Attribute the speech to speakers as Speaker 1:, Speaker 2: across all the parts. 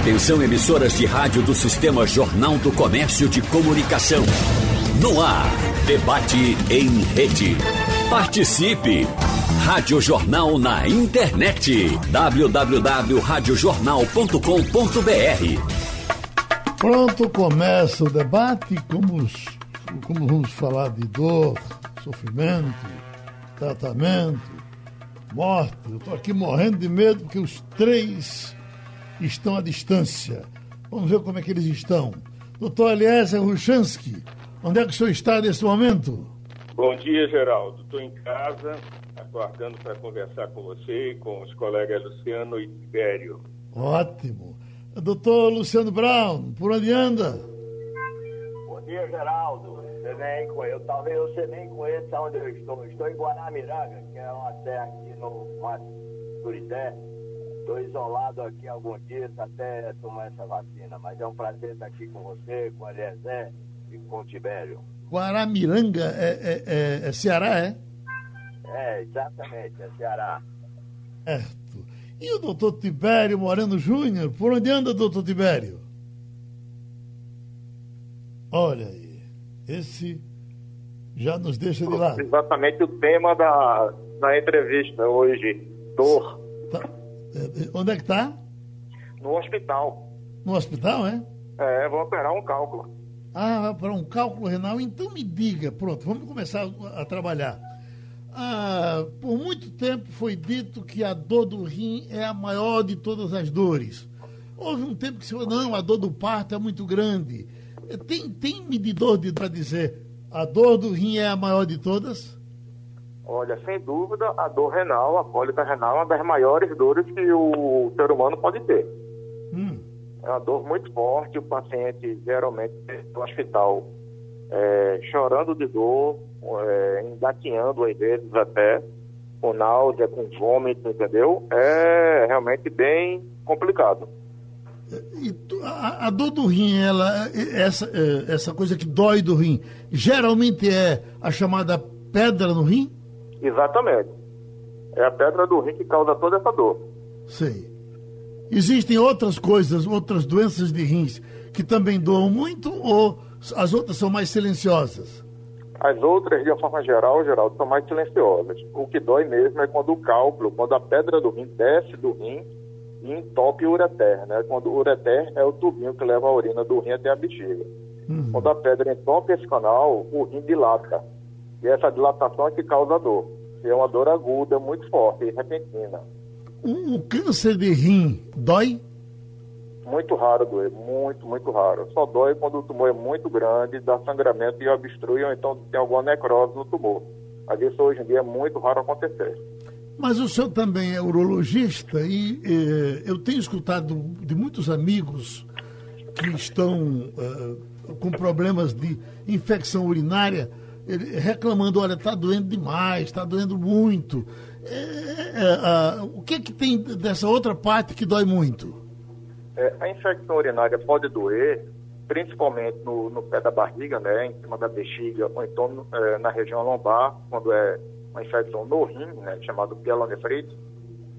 Speaker 1: Atenção emissoras de rádio do Sistema Jornal do Comércio de Comunicação. No ar, debate em rede. Participe! Rádio Jornal na internet. www.radiojornal.com.br
Speaker 2: Pronto, começa o debate. Como, como vamos falar de dor, sofrimento, tratamento, morte. Eu estou aqui morrendo de medo porque os três estão à distância. Vamos ver como é que eles estão. Doutor Eliezer Ruchansky, onde é que o senhor está nesse momento?
Speaker 3: Bom dia, Geraldo. Estou em casa, aguardando para conversar com você e com os colegas Luciano e Tibério.
Speaker 2: Ótimo. Doutor Luciano Brown, por onde anda?
Speaker 4: Bom dia, Geraldo. Você nem conhece, talvez você nem conheça onde eu estou. Estou em Guaramiranga, que é uma terra aqui no Mato Turité. Estou isolado aqui alguns dias até tomar essa vacina, mas é um prazer estar aqui com você, com o Eliezer e com o Tibério.
Speaker 2: Guaramiranga é, é, é, é Ceará, é?
Speaker 4: É, exatamente, é Ceará.
Speaker 2: Certo. E o doutor Tibério Moreno Júnior? Por onde anda, doutor Tibério? Olha aí, esse já nos deixa de lado.
Speaker 3: Exatamente o tema da, da entrevista hoje, dor.
Speaker 2: É, Onde é que está?
Speaker 3: No hospital.
Speaker 2: No hospital, é?
Speaker 3: É, vou operar um cálculo.
Speaker 2: Ah, para um cálculo renal. Então me diga, pronto, vamos começar a, a trabalhar. Ah, por muito tempo foi dito que a dor do rim é a maior de todas as dores. Houve um tempo que se falou, não, a dor do parto é muito grande. Tem, tem medidor de para dizer a dor do rim é a maior de todas?
Speaker 3: Olha, sem dúvida, a dor renal, a cólica renal, é uma das maiores dores que o ser humano pode ter.
Speaker 2: Hum.
Speaker 3: É uma dor muito forte, o paciente geralmente no hospital é, chorando de dor, é, engatinhando às vezes até, com náusea, com vômito, entendeu? É realmente bem complicado.
Speaker 2: E a, a dor do rim, ela, essa, eh, essa coisa que dói do rim, geralmente é a chamada pedra no rim?
Speaker 3: Exatamente. É a pedra do rim que causa toda essa dor.
Speaker 2: Sei. Existem outras coisas, outras doenças de rins que também doam muito ou as outras são mais silenciosas?
Speaker 3: As outras, de uma forma geral, Geraldo, são mais silenciosas. O que dói mesmo é quando o cálculo, quando a pedra do rim desce do rim e entope o ureter, né? Quando o ureter é o tubinho que leva a urina do rim até a bexiga. Quando a pedra entope esse canal, o rim dilata. E essa dilatação é que causa dor. E é uma dor aguda, muito forte e repentina.
Speaker 2: O, o câncer de rim dói?
Speaker 3: Muito raro doer, muito, muito raro. Só dói quando o tumor é muito grande, dá sangramento e obstrui, ou então tem alguma necrose no tumor. Mas isso hoje em dia é muito raro acontecer.
Speaker 2: Mas o senhor também é urologista e eh, eu tenho escutado de muitos amigos que estão eh, com problemas de infecção urinária ele- reclamando, olha, está doendo demais, está doendo muito. Eh, eh, ah, o que é que tem dessa outra parte que dói muito?
Speaker 3: É, a infecção urinária pode doer, principalmente no, no pé da barriga, né, em cima da bexiga, ou então é, na região lombar, quando é uma infecção no rim, né, chamado pielonefrite,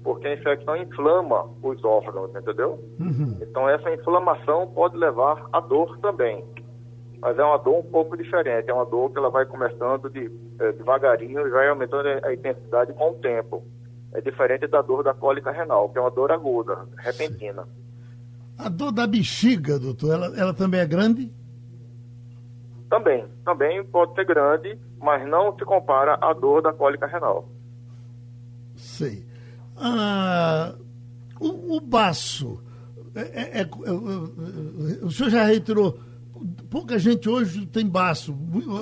Speaker 3: porque a infecção inflama os órgãos, entendeu? Então essa inflamação pode levar à dor também. Mas é uma dor um pouco diferente, é uma dor que ela vai começando de, é, devagarinho e vai aumentando a intensidade com o tempo. É diferente da dor da cólica renal, que é uma dor aguda, repentina.
Speaker 2: A dor da bexiga, doutor, ela, ela também é grande?
Speaker 3: Também, também pode ser grande, mas não se compara à dor da cólica renal.
Speaker 2: Sei. Ah, o, o baço, é- é- é- é- o senhor já reiterou, pouca gente hoje tem baço.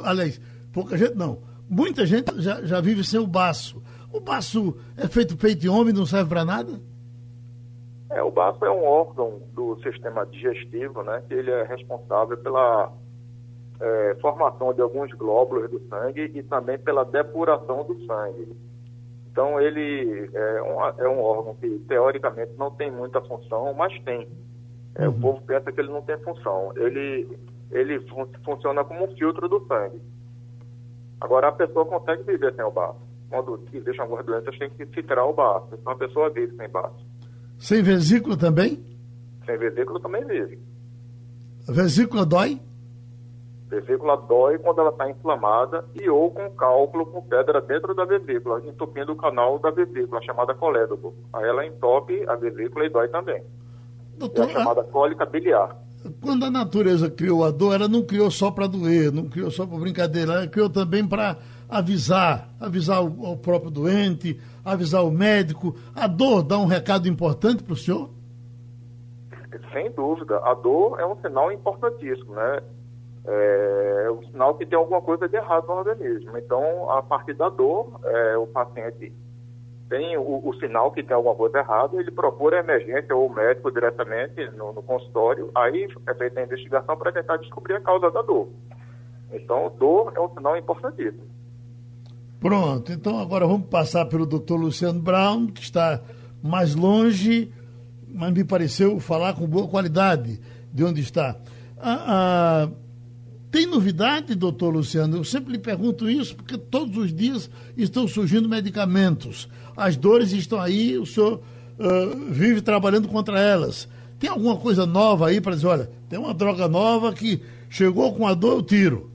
Speaker 2: Aliás, pouca gente não. Muita gente já, já vive sem o baço. O baço é feito peito de homem, não serve para nada?
Speaker 3: É, o baço é um órgão do sistema digestivo, né, que ele é responsável pela é, formação de alguns glóbulos do sangue e também pela depuração do sangue. Então, ele é é um órgão que, teoricamente, não tem muita função, mas tem. É, O povo pensa que ele não tem função. Ele, ele fun- funciona como um filtro do sangue. Agora, a pessoa consegue viver sem o baço. Quando existem algumas doenças, tem que filtrar o baço. Então, a pessoa vive sem baço.
Speaker 2: Sem vesícula também?
Speaker 3: sem vesícula também vive.
Speaker 2: A vesícula dói?
Speaker 3: Vesícula dói quando ela está inflamada e ou com cálculo com pedra dentro da vesícula, entupindo o canal da vesícula, chamada colédogo. Aí ela entope a vesícula e dói também. Doutor, é chamada cólica biliar.
Speaker 2: Quando a natureza criou a dor, ela não criou só para doer, não criou só para brincadeira, ela criou também para avisar, avisar o, o, próprio doente, avisar o médico. A dor dá um recado importante para o senhor?
Speaker 3: Sem dúvida. A dor é um sinal importantíssimo, né? É, é um sinal que tem alguma coisa de errado no organismo. Então, a partir da dor, é, o paciente tem o, o, sinal que tem alguma coisa errada, ele procura a emergência ou o médico diretamente no, no consultório, aí é feita a investigação para tentar descobrir a causa da dor. Então, dor é um sinal importantíssimo.
Speaker 2: Pronto, então agora vamos passar pelo doutor Luciano Brown, que está mais longe, mas me pareceu falar com boa qualidade de onde está. Ah, tem novidade, doutor Luciano? Eu sempre lhe pergunto isso, porque todos os dias estão surgindo medicamentos. As dores estão aí, o senhor uh, vive trabalhando contra elas. Tem alguma coisa nova aí para dizer, olha, tem uma droga nova que chegou com a dor, eu tiro.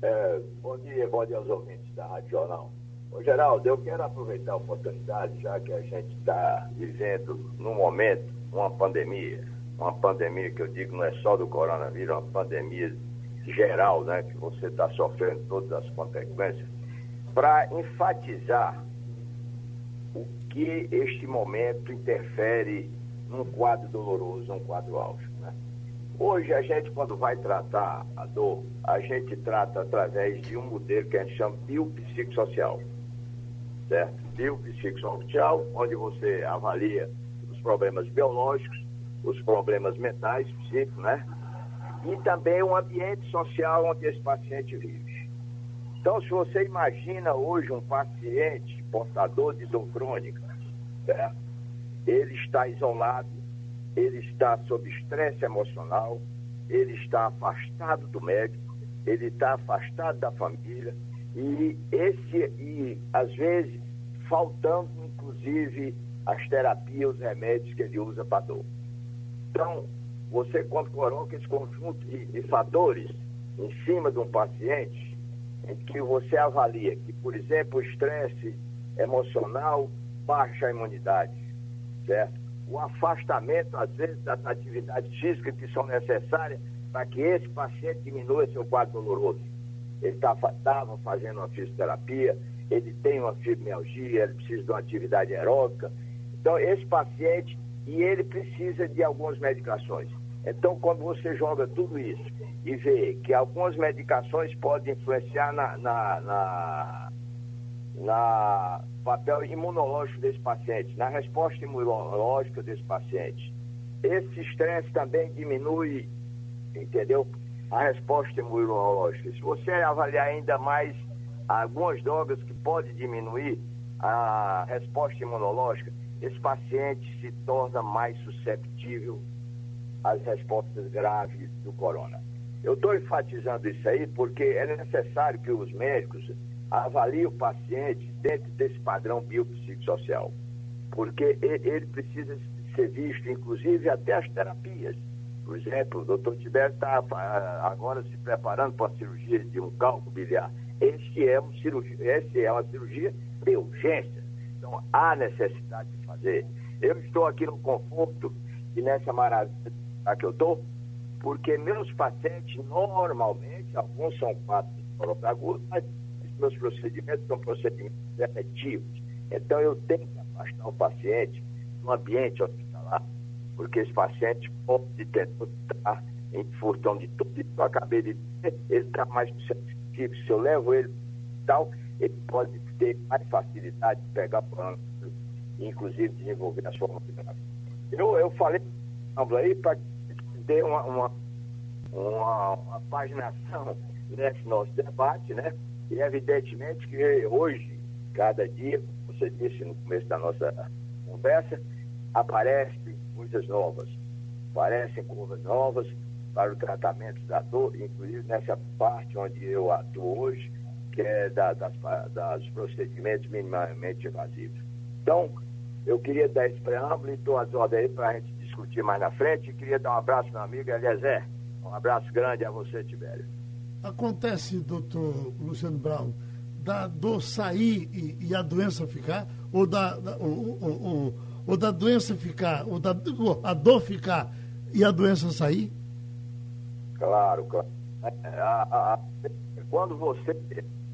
Speaker 4: É, bom dia, bom dia aos ouvintes da Rádio Jornal. Ô, Geraldo, eu quero aproveitar a oportunidade, já que a gente está vivendo, num momento, uma pandemia uma pandemia que eu digo não é só do coronavírus, é uma pandemia geral, né, que você está sofrendo todas as consequências, para enfatizar o que este momento interfere num quadro doloroso, num quadro álgico. Né? Hoje a gente, quando vai tratar a dor, a gente trata através de um modelo que a gente chama biopsicossocial, certo? Biopsicossocial, onde você avalia os problemas biológicos, os problemas mentais, psíquicos, né? E também o ambiente social onde esse paciente vive. Então, se você imagina hoje um paciente portador de dor crônica, certo? ele está isolado, ele está sob estresse emocional, ele está afastado do médico, ele está afastado da família e esse e às vezes faltando inclusive as terapias, os remédios que ele usa para dor. Então, você quando coloca esse conjunto de, de fatores em cima de um paciente, em que você avalia que, por exemplo, o estresse emocional baixa a imunidade, certo? O afastamento, às vezes, das atividades físicas que são necessárias para que esse paciente diminua seu quadro doloroso. Ele estava tá, fazendo uma fisioterapia, ele tem uma fibromialgia, ele precisa de uma atividade aeróbica. Então, esse paciente e ele precisa de algumas medicações. Então, quando você joga tudo isso e vê que algumas medicações podem influenciar na, na, na, na papel imunológico desse paciente, na resposta imunológica desse paciente, esse estresse também diminui, entendeu? A resposta imunológica. Se você avaliar ainda mais algumas drogas que podem diminuir a resposta imunológica, esse paciente se torna mais susceptível às respostas graves do corona. Eu estou enfatizando isso aí porque é necessário que os médicos avaliem o paciente dentro desse padrão biopsicossocial, porque ele precisa ser visto, inclusive, até as terapias. Por exemplo, o doutor Tibério está ah, agora se preparando para a cirurgia de um cálculo biliar. Esse é, um cirurgia, esse é uma cirurgia de urgência então, há necessidade de fazer. Eu estou aqui no conforto e nessa maravilha que eu estou, porque meus pacientes, normalmente, alguns são quatro agudos, mas meus procedimentos são procedimentos efetivos. Então, eu tenho que afastar o paciente do ambiente hospitalar, porque esse paciente pode tentar em função de tudo isso que eu acabei de dizer, ele está mais suscetível. Se eu levo ele tal, ele pode ter mais facilidade de pegar plano, inclusive desenvolver as formas de Eu, eu falei aí para ter uma, uma, uma, uma paginação nesse nosso debate, né? E evidentemente que hoje, cada dia, você disse no começo da nossa conversa, aparecem coisas novas, aparecem curvas novas para o tratamento da dor, inclusive nessa parte onde eu atuo hoje, que é da, das, das procedimentos minimamente invasivos. Então, eu queria dar esse preâmbulo e estou às ordens aí para a gente discutir mais na frente. E queria dar um abraço meu amigo Eliezer. Um abraço grande a você, Tibério.
Speaker 2: Acontece, doutor Luciano Brown, da dor sair e, e a doença ficar? Ou da, da ou, ou, ou, ou, da doença ficar, ou da a dor ficar e a doença sair?
Speaker 4: Claro, claro. É, a, a, a, quando você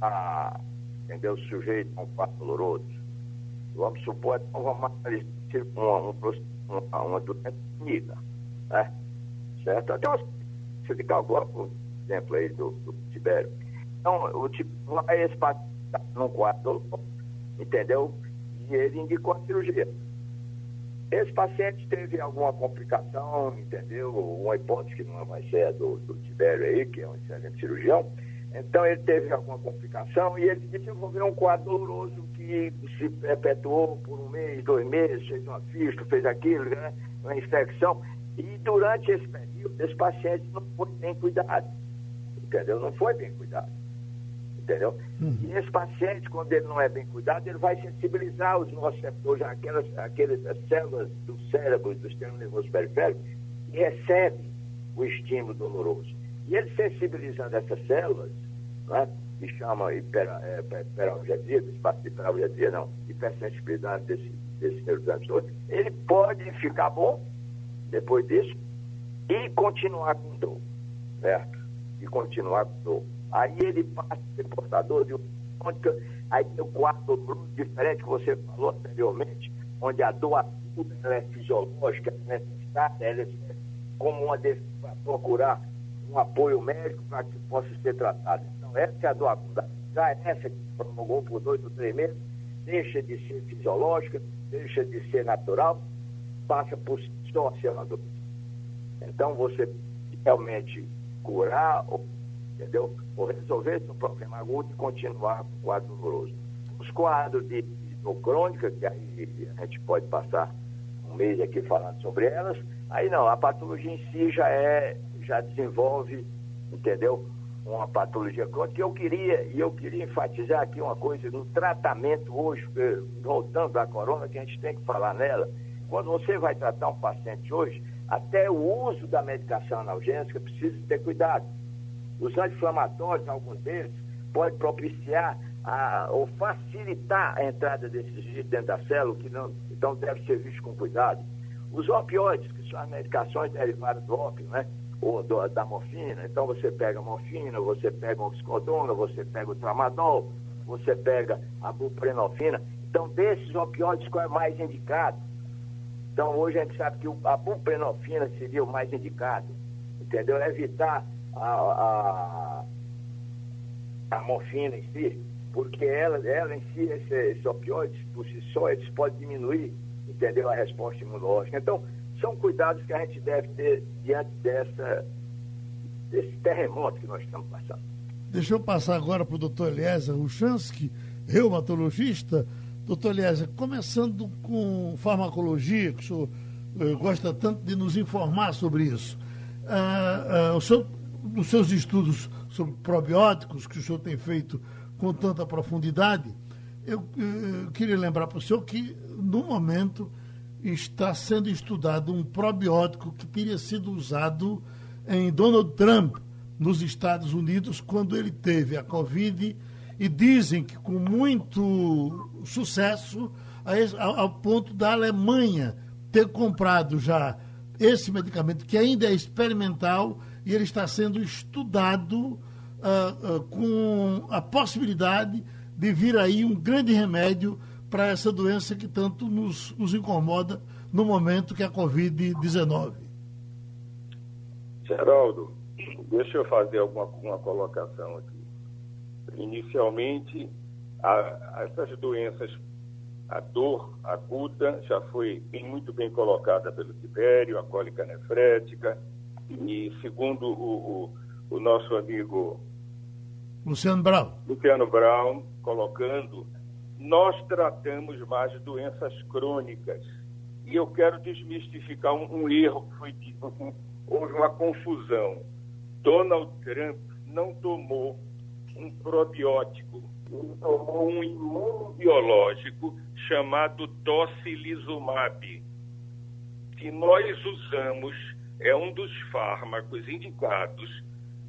Speaker 4: a, entendeu, sujeito a um fato doloroso, vamos supor, então vamos analisar uma, uma, uma doença clínica, né? Certo? Até você de calcular, por exemplo, aí do, do Tibério. Então, o tipo vai esse paciente num quadro, entendeu? E ele indicou a cirurgia. Esse paciente teve alguma complicação, entendeu? Uma hipótese que não vai ser a do, do Tibério aí, que é um excelente cirurgião. Então ele teve alguma complicação e ele desenvolveu um quadro doloroso que se perpetuou por um mês, dois meses, fez uma fista, fez aquilo, né? uma infecção. E durante esse período, esse paciente não foi bem cuidado. Entendeu? Não foi bem cuidado entendeu? Uhum. E esse paciente, quando ele não é bem cuidado, ele vai sensibilizar os nossos receptores, aquelas, aquelas células do cérebro, do sistema nervoso periférico, que recebem o estímulo doloroso. E ele sensibilizando essas células, né, que chama hiperalgesia, espaço de hiperalgesia, não, hipersensibilidade desse, desse neurotransmissor, ele pode ficar bom depois disso e continuar com dor, certo? E continuar com dor. Aí ele passa a ser portador de um aí tem o quadro diferente que você falou anteriormente, onde a dor aguda é fisiológica, é necessária, ela é como uma para procurar um apoio médico para que possa ser tratado. Essa é aguda. Já essa que prolongou por dois ou três meses, deixa de ser fisiológica, deixa de ser natural, passa por só ser uma dor. Então, você realmente curar entendeu? Ou resolver esse problema agudo e continuar com o quadro doloroso. Os quadros de, de crônica, que aí a gente pode passar um mês aqui falando sobre elas, aí não, a patologia em si já é, já desenvolve, entendeu? Uma patologia crônica. Eu queria, eu queria enfatizar aqui uma coisa, no tratamento hoje, eh, voltando à corona, que a gente tem que falar nela, quando você vai tratar um paciente hoje, até o uso da medicação analgésica precisa ter cuidado os anti-inflamatórios, alguns deles, podem propiciar a, ou facilitar a entrada desses vírus dentro da célula, que não, então deve ser visto com cuidado. Os opioides, que são as medicações derivadas do ópio, né? Ou do, da morfina. Então você pega a morfina, você pega oxicodona, você pega o tramadol, você pega a buprenorfina. Então, desses opioides, qual é mais indicado? Então, hoje a gente sabe que a buprenorfina seria o mais indicado, entendeu? Evitar a, a, a morfina em si, porque ela, ela em si, esses esse opioides, por si só, eles podem diminuir, entendeu, a resposta imunológica. Então, são cuidados que a gente deve ter diante dessa, desse terremoto que nós estamos passando.
Speaker 2: Deixa eu passar agora para o doutor Eliezer Ruchansky, reumatologista. Doutor Eliezer, começando com farmacologia, que o senhor eh, gosta tanto de nos informar sobre isso. Ah, ah, senhor nos seus estudos sobre probióticos, que o senhor tem feito com tanta profundidade, eu, eu queria lembrar para o senhor que, no momento, está sendo estudado um probiótico que teria sido usado em Donald Trump, nos Estados Unidos, quando ele teve a Covid, e dizem que com muito sucesso, ao ponto da Alemanha ter comprado já esse medicamento, que ainda é experimental, e ele está sendo estudado uh, uh, com a possibilidade de vir aí um grande remédio para essa doença que tanto nos, nos incomoda no momento que é a Covid-19.
Speaker 5: Geraldo, deixa eu fazer alguma uma colocação aqui. Inicialmente, a, essas doenças, a dor aguda já foi muito bem colocada pelo Tibério, a cólica nefrética, e segundo o, o, o nosso amigo
Speaker 2: Luciano Brown.
Speaker 5: Luciano Brown, colocando, nós tratamos mais doenças crônicas. E eu quero desmistificar um, um erro que foi dito. Houve uma confusão. Donald Trump não tomou um probiótico, ele tomou um imunobiológico chamado tocilizumab que nós usamos, é um dos fármacos indicados.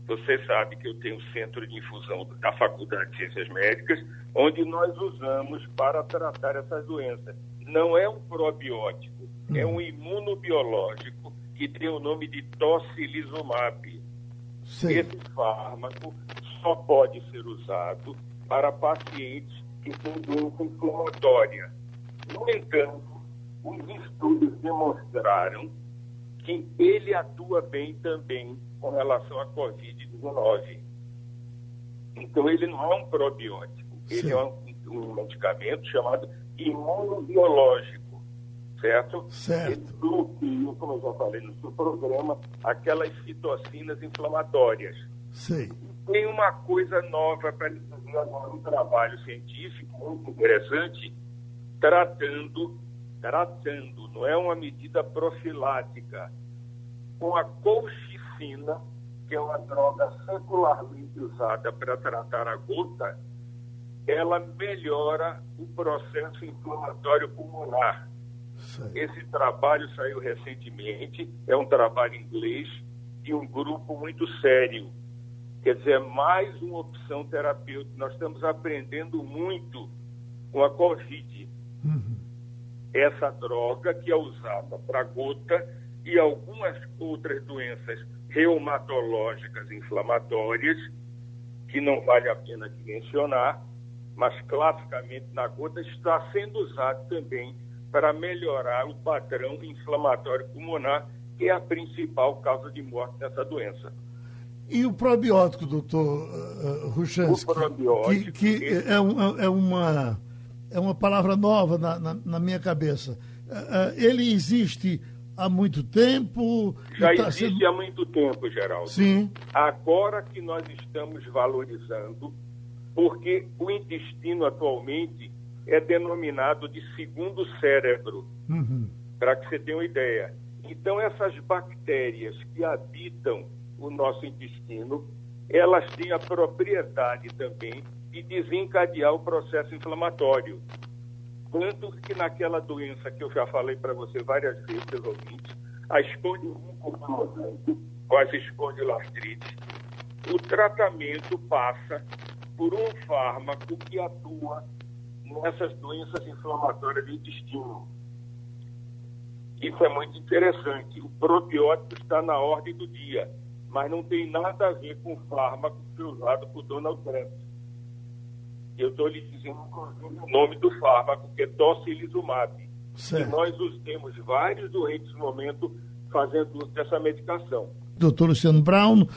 Speaker 5: Você sabe que eu tenho o centro de infusão da Faculdade de Ciências Médicas, onde nós usamos para tratar essas doenças. Não é um probiótico, é um imunobiológico que tem o nome de tocilizumab. Sim. Esse fármaco só pode ser usado para pacientes que têm doença inflamatória. No entanto, os estudos demonstraram que ele atua bem também com relação à Covid-19. Então, ele não é um probiótico, Sim. ele é um, um medicamento chamado imunobiológico certo?
Speaker 2: Certo.
Speaker 5: Ele bloqueia, como eu já falei no seu programa, aquelas citocinas inflamatórias.
Speaker 2: Sim.
Speaker 5: E tem uma coisa nova para fazer agora, um trabalho científico muito interessante, tratando, tratando, não é uma medida profilática, com a colchicina, que é uma droga secularmente usada para tratar a gota, ela melhora o processo inflamatório pulmonar. Esse trabalho saiu recentemente, é um trabalho inglês de um grupo muito sério. Quer dizer, é mais uma opção terapêutica. Nós estamos aprendendo muito com a Covid. Uhum. Essa droga que é usada para gota e algumas outras doenças reumatológicas inflamatórias, que não vale a pena de mencionar, mas classicamente na gota está sendo usado também para melhorar o padrão inflamatório pulmonar, que é a principal causa de morte dessa doença.
Speaker 2: E o probiótico, doutor uh, Ruchansky?
Speaker 5: O probiótico.
Speaker 2: Que, que é, um, é, uma, é uma palavra nova na, na, na minha cabeça. Uh, ele existe há muito tempo?
Speaker 5: Já tá existe sendo... há muito tempo, Geraldo.
Speaker 2: Sim.
Speaker 5: Agora que nós estamos valorizando, porque o intestino atualmente é denominado de segundo cérebro, uhum. para que você tenha uma ideia. Então, essas bactérias que habitam o nosso intestino, elas têm a propriedade também de desencadear o processo inflamatório. Tanto que naquela doença que eu já falei para você várias vezes, ouvintes, a as espondiloartrites, o tratamento passa por um fármaco que atua nessas doenças inflamatórias do intestino. Isso é muito interessante. O probiótico está na ordem do dia, mas não tem nada a ver com o fármaco que foi usado por Donald Trump. Eu estou lhe dizendo, o nome do fármaco, que é tocilizumab. Certo. E nós temos vários doentes no momento fazendo uso dessa medicação.
Speaker 2: Doutor Luciano Brown,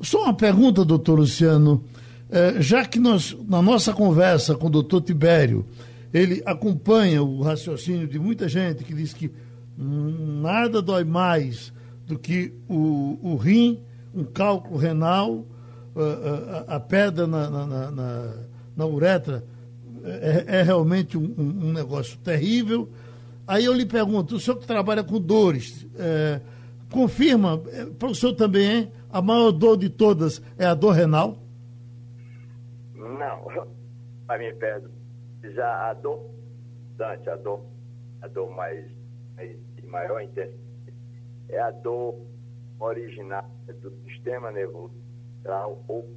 Speaker 2: só uma pergunta, doutor Luciano. É, já que nós, na nossa conversa com o doutor Tibério, ele acompanha o raciocínio de muita gente que diz que nada dói mais do que o, o rim, um cálculo renal, a, a, a pedra na, na, na, na uretra é, é realmente um, um, negócio terrível. Aí eu lhe pergunto, o senhor que trabalha com dores, é, confirma, é, para o senhor também, a maior dor de todas é a dor renal?
Speaker 4: Não, a minha pedra. Já a dor, Dante, a dor, a dor mais, mais de maior intensidade é a dor original do sistema nervoso. Ou,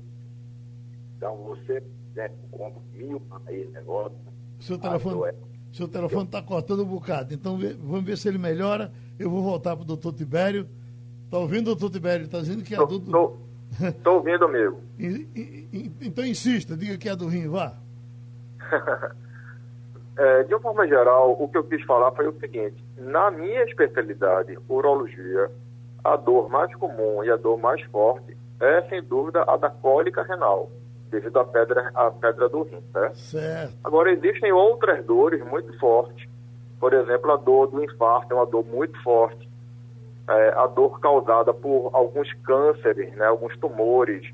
Speaker 4: então, você, né, compra mil aí negócio.
Speaker 2: Seu telefone é... seu telefone está cortando um bocado. Então, vamos ver se ele melhora. Eu vou voltar para o doutor Tibério. Está ouvindo, doutor Tibério? Está dizendo que é do...
Speaker 3: Estou ouvindo, amigo.
Speaker 2: então insista, diga que é do rim, vá.
Speaker 3: é, de uma forma geral, o que eu quis falar foi o seguinte: na minha especialidade, urologia, a dor mais comum e a dor mais forte é, sem dúvida, a da cólica renal, devido à pedra, à pedra do rim, certo?
Speaker 2: certo?
Speaker 3: Agora, existem outras dores muito fortes. Por exemplo, a dor do infarto é uma dor muito forte é, a dor causada por alguns cânceres, né, alguns tumores,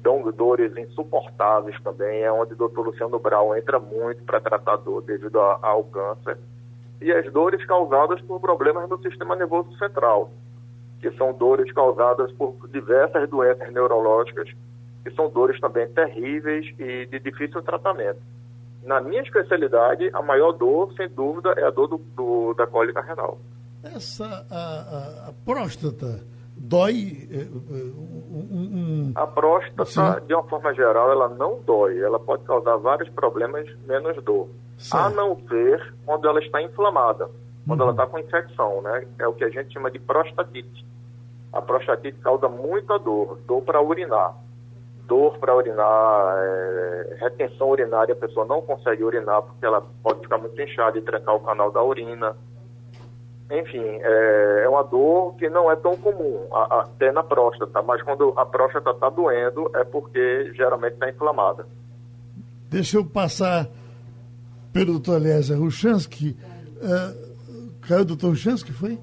Speaker 3: dão dores insuportáveis também, é onde o doutor Luciano Brau entra muito para tratar dor devido a, ao câncer. E as dores causadas por problemas no sistema nervoso central, que são dores causadas por diversas doenças neurológicas, que são dores também terríveis e de difícil tratamento. Na minha especialidade, a maior dor, sem dúvida, é a dor do, do, da cólica renal.
Speaker 2: essa a, a, a próstata dói é,
Speaker 3: um, um, a próstata sim. de uma forma geral ela não dói ela pode causar vários problemas menos dor certo. a não ser quando ela está inflamada quando uhum. ela está com infecção né é o que a gente chama de prostatite a prostatite causa muita dor dor para urinar dor para urinar, é, retenção urinária, a pessoa não consegue urinar porque ela pode ficar muito inchada e trancar o canal da urina. Enfim, é, é uma dor que não é tão comum, a, até na próstata, mas quando a próstata está doendo é porque geralmente está inflamada.
Speaker 2: Deixa eu passar pelo doutor Eliezer Ruchansky. Uh, caiu o doutor Ruchansky, foi?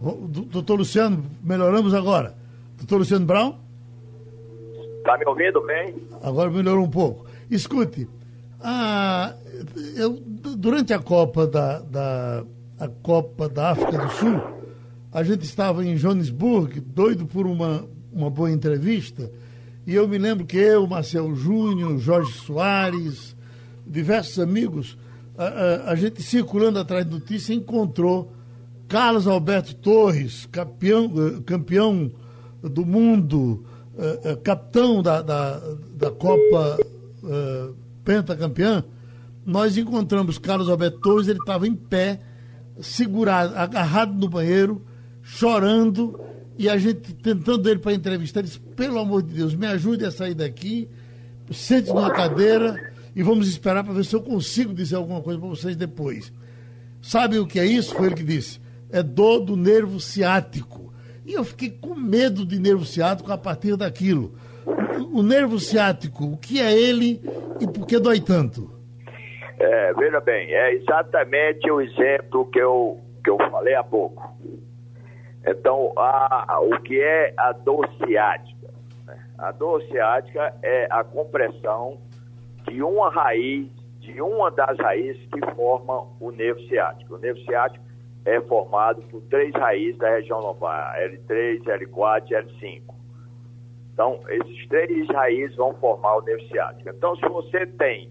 Speaker 2: Doutor Luciano, melhoramos agora. Doutor Luciano Brown?
Speaker 4: Está me ouvindo bem?
Speaker 2: Agora melhorou um pouco. Escute, a, eu, durante a Copa da, da, a Copa da África do Sul, a gente estava em Joanesburg, doido por uma, uma boa entrevista, e eu me lembro que eu, Marcel Júnior, Jorge Soares, diversos amigos, a, a, a gente circulando atrás de notícia encontrou Carlos Alberto Torres, campeão, campeão do mundo, uh, capitão da, da, da Copa uh, Pentacampeã, nós encontramos Carlos Alberto Torres, ele estava em pé, segurado, agarrado no banheiro, chorando, e a gente tentando ele para entrevistar, ele disse, pelo amor de Deus, me ajude a sair daqui, sente numa cadeira e vamos esperar para ver se eu consigo dizer alguma coisa para vocês depois. Sabe o que é isso? Foi ele que disse. É dor do nervo ciático. E eu fiquei com medo de nervo ciático a partir daquilo. O, nervo ciático, o que é ele e por que dói tanto?
Speaker 4: É, veja bem, é exatamente o exemplo que eu, que eu falei há pouco. Então, a, o que é a dor ciática? Né? A dor ciática é a compressão de uma raiz, de uma das raízes que formam o nervo ciático. O nervo ciático é formado por três raízes da região lombar, L3, L4 e L5. Então, esses três raízes vão formar o nervo ciático. Então, se você tem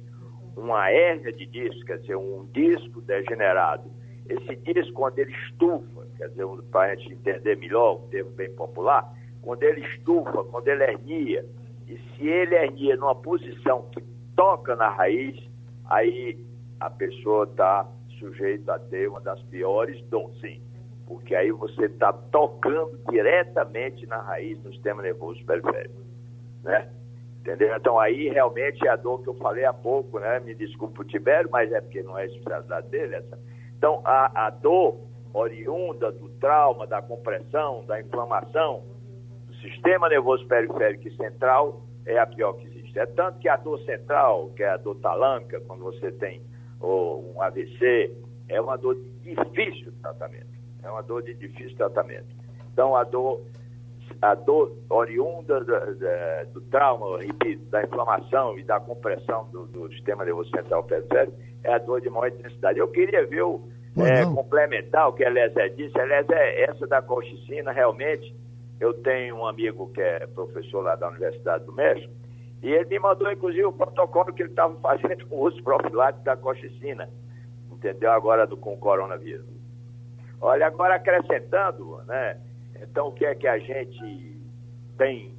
Speaker 4: uma hérnia de disco, quer dizer, um disco degenerado, esse disco, quando ele estufa, quer dizer, para a gente entender melhor, um termo bem popular, quando ele estufa, quando ele hernia, e se ele hernia numa posição que toca na raiz, aí a pessoa está sujeito a ter uma das piores dores, sim. Porque aí você está tocando diretamente na raiz do sistema nervoso periférico, né? Entendeu? Então aí realmente é a dor que eu falei há pouco, né? Me desculpe o Tibério, mas é porque não é especialidade dele essa. Então a, a dor oriunda do trauma, da compressão, da inflamação do sistema nervoso periférico e central é a pior que existe. É tanto que a dor central, que é a dor talâmica, quando você tem ou um AVC, é uma dor de difícil tratamento. É uma dor de difícil tratamento. Então, a dor, a dor oriunda do, do, do trauma, repito, da inflamação e da compressão do, do sistema nervoso central periférico é a dor de maior intensidade. Eu queria ver o, é, complementar o que a Eliezer disse. Eliezer, essa da colchicina, realmente, eu tenho um amigo que é professor lá da Universidade do México, e ele me mandou, inclusive, o protocolo que ele estava fazendo com o uso profilático da coxicina, entendeu? Agora do, com o coronavírus. Olha, agora acrescentando, né? Então, o que é que a gente tem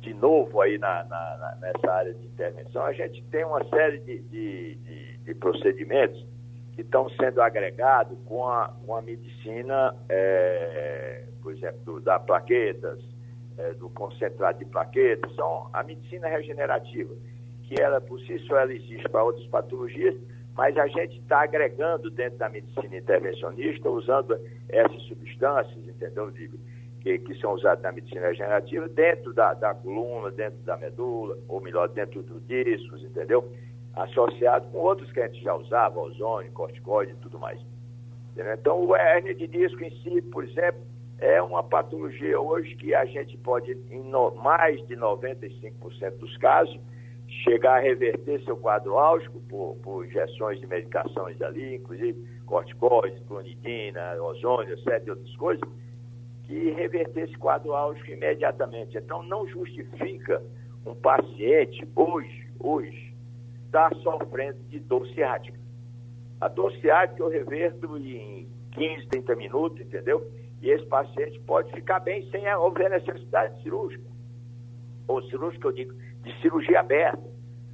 Speaker 4: de novo aí na, na, na nessa área de intervenção? A gente tem uma série de, de, de, de procedimentos que estão sendo agregados com a, com a medicina, é, por exemplo, da plaquetas, é, do concentrado de plaquetas, são a medicina regenerativa, que ela por si só ela existe para outras patologias, mas a gente está agregando dentro da medicina intervencionista, usando essas substâncias, entendeu, que, que são usadas na medicina regenerativa, dentro da, da coluna, dentro da medula, ou melhor, dentro dos discos, entendeu? Associado com outros que a gente já usava, ozônio, corticoide e tudo mais. Entendeu? Então, o hernia de disco em si, por exemplo, é uma patologia hoje que a gente pode, em no, mais de 95% dos casos, chegar a reverter seu quadro álgico por, por injeções de medicações ali, inclusive corticoides, clonidina, ozônio, sete outras coisas, que reverter esse quadro álgico imediatamente. Então, não justifica um paciente hoje, hoje, estar tá sofrendo de dor ciática. A dor ciática eu reverto em 15, 30 minutos, entendeu? E esse paciente pode ficar bem sem haver necessidade cirúrgica. Ou cirúrgica, eu digo, de cirurgia aberta.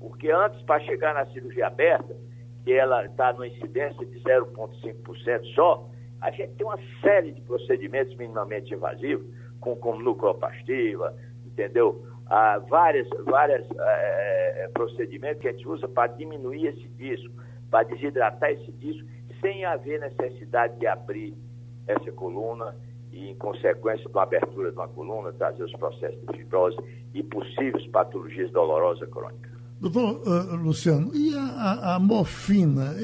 Speaker 4: Porque antes, para chegar na cirurgia aberta, que ela está no incidência de 0,5% só, a gente tem uma série de procedimentos minimamente invasivos, com, como nucleoplastia, entendeu? Há várias, várias é, procedimentos que a gente usa para diminuir esse disco, para desidratar esse disco, sem haver necessidade de abrir essa coluna e, em consequência uma abertura de uma coluna, trazer os processos de fibrose e possíveis patologias dolorosas crônicas.
Speaker 2: Doutor uh, Luciano, e a, a, a, morfina?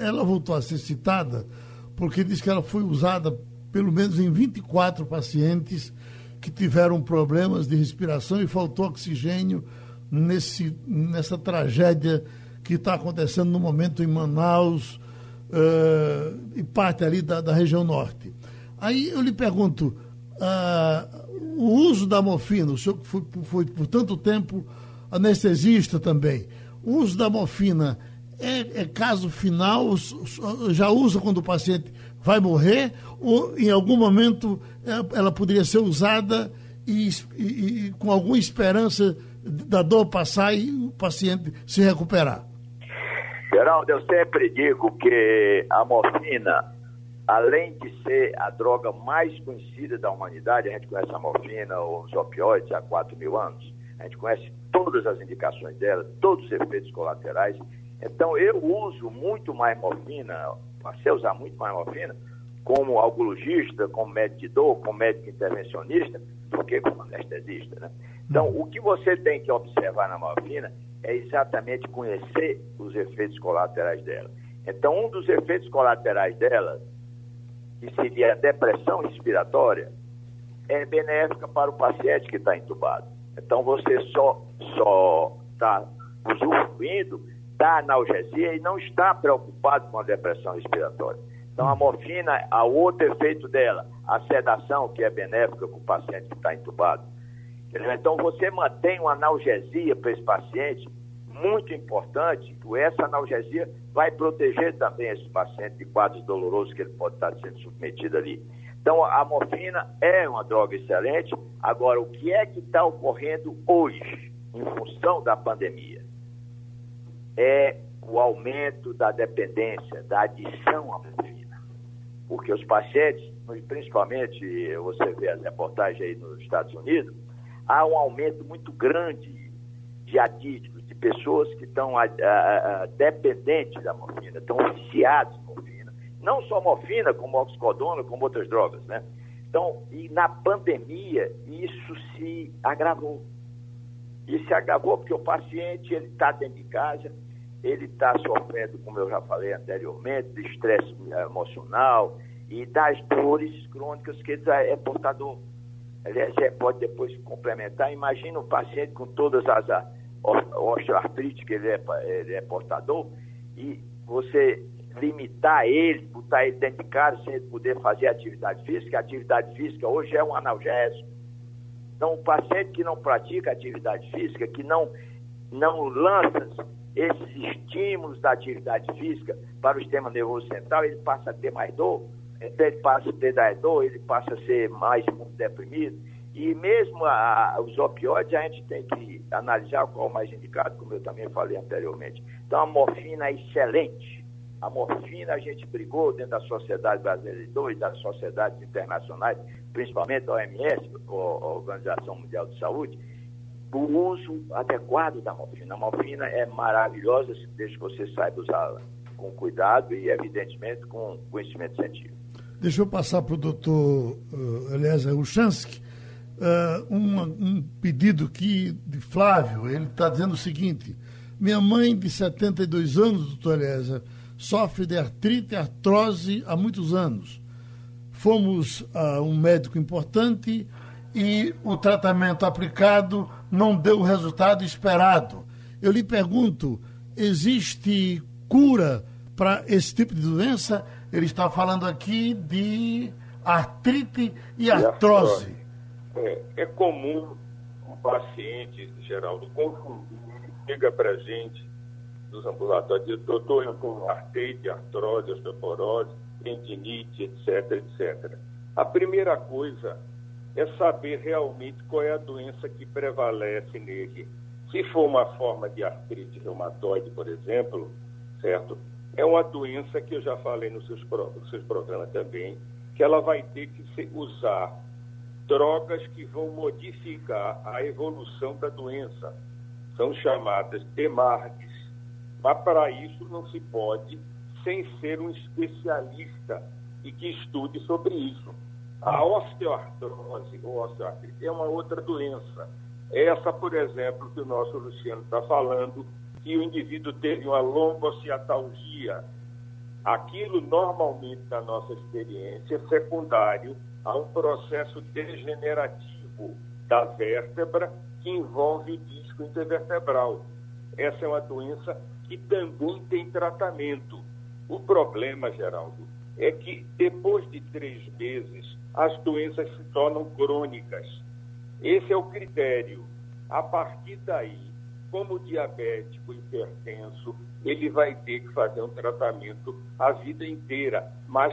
Speaker 2: Ela voltou a ser citada porque diz que ela foi usada pelo menos em 24 pacientes que tiveram problemas de respiração e faltou oxigênio nesse, nessa tragédia que está acontecendo no momento em Manaus uh, e parte ali da, da, região norte. Aí eu lhe pergunto, uh, o uso da morfina, o senhor foi, foi por tanto tempo anestesista também. O uso da morfina é, é, caso final? Já usa quando o paciente vai morrer? Ou em algum momento ela poderia ser usada e, e, e, com alguma esperança da dor passar e o paciente se recuperar?
Speaker 4: Geraldo, eu sempre digo que a morfina, além de ser a droga mais conhecida da humanidade, a gente conhece a morfina ou os opioides há 4 mil anos, a gente conhece todas as indicações dela, todos os efeitos colaterais. Então, eu uso muito mais morfina, passei a usar muito mais morfina, como algologista, como médico de dor, como médico intervencionista, do que como anestesista. Né? Então, o que você tem que observar na morfina é exatamente conhecer os efeitos colaterais dela. Então, um dos efeitos colaterais dela, que seria a depressão respiratória, é benéfica para o paciente que está entubado. Então você só só está usufruindo da analgesia e não está preocupado com a depressão respiratória. Então a morfina, a outro efeito dela, a sedação, que é benéfica para o paciente que está entubado. Então você mantém uma analgesia para esse paciente muito importante, que essa analgesia vai proteger também esse paciente de quadros dolorosos que ele pode estar sendo submetido ali. Então, a morfina é uma droga excelente. Agora, o que é que está ocorrendo hoje, em função da pandemia? É o aumento da dependência, da adição à morfina. Porque os pacientes, principalmente, você vê as reportagens aí nos Estados Unidos, há um aumento muito grande de adíticos, de pessoas que estão dependentes da morfina, estão viciados não só morfina, como oxicodona, como outras drogas, né? Então, e na pandemia, isso se agravou. E se agravou porque o paciente, ele está dentro de casa, ele está sofrendo, como eu já falei anteriormente, de estresse emocional e das dores crônicas que ele é portador. Aliás, você pode depois complementar. Imagina um paciente com todas as osteoartrite que ele é, ele é portador e você limitar ele, botar ele dentro de casa sem ele poder fazer atividade física. Atividade física hoje é um analgésico. Então, o paciente que não pratica atividade física, que não, não lança esses estímulos da atividade física para o sistema nervoso central, ele passa a ter mais dor, então ele passa a ter mais dor, ele passa a ser mais deprimido. E mesmo a, os opioides, a gente tem que analisar qual é o mais indicado, como eu também falei anteriormente. Então, a morfina é excelente a morfina, a gente brigou dentro da sociedade brasileira e das sociedades internacionais, principalmente a OMS, a Organização Mundial de Saúde, o uso adequado da morfina. A morfina é maravilhosa, desde que você saiba usá-la com cuidado e, evidentemente, com conhecimento científico.
Speaker 2: Deixa eu passar para o doutor uh, Eliezer Uchansky uh, um, um pedido aqui de Flávio. Ele está dizendo o seguinte: minha mãe, de 72 anos, doutor Eliezer, sofre de artrite e artrose há muitos anos. Fomos a um médico importante e o tratamento aplicado não deu o resultado esperado. Eu lhe pergunto: existe cura para esse tipo de doença? Ele está falando aqui de artrite e artrose.
Speaker 5: É, é comum um paciente, Geraldo, confundir, liga para a gente dos ambulatórios, doutor, eu tenho artrite, artrose, osteoporose, tendinite, etc, etc. A primeira coisa é saber realmente qual é a doença que prevalece nele. Se for uma forma de artrite reumatoide, por exemplo, certo? É uma doença que eu já falei nos seus, nos seus programas também, que ela vai ter que usar drogas que vão modificar a evolução da doença. São chamadas DMARDs. Mas para isso não se pode sem ser um especialista e que estude sobre isso. A osteoartrose ou osteoartrite é uma outra doença. Essa, por exemplo, que o nosso Luciano está falando, que o indivíduo teve uma lombociatalgia. Aquilo, normalmente, na nossa experiência, é secundário a um processo degenerativo da vértebra que envolve o disco intervertebral. Essa é uma doença que também tem tratamento. O problema, Geraldo, é que depois de três meses as doenças se tornam crônicas. Esse é o critério. A partir daí, como diabético hipertenso, ele vai ter que fazer um tratamento a vida inteira, mas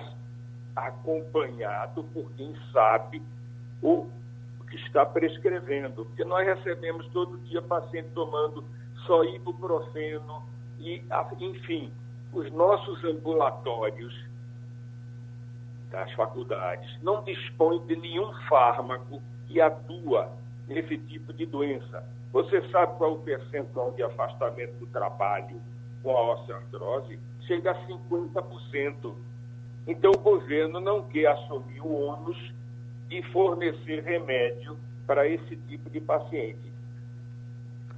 Speaker 5: acompanhado por quem sabe o que está prescrevendo. Porque nós recebemos todo dia paciente tomando só ibuprofeno e, enfim, os nossos ambulatórios das faculdades não dispõem de nenhum fármaco que atua nesse tipo de doença. Você sabe qual é o percentual de afastamento do trabalho com a osteoartrose? Chega a 50%. Então, o governo não quer assumir o ônus de fornecer remédio para esse tipo de paciente.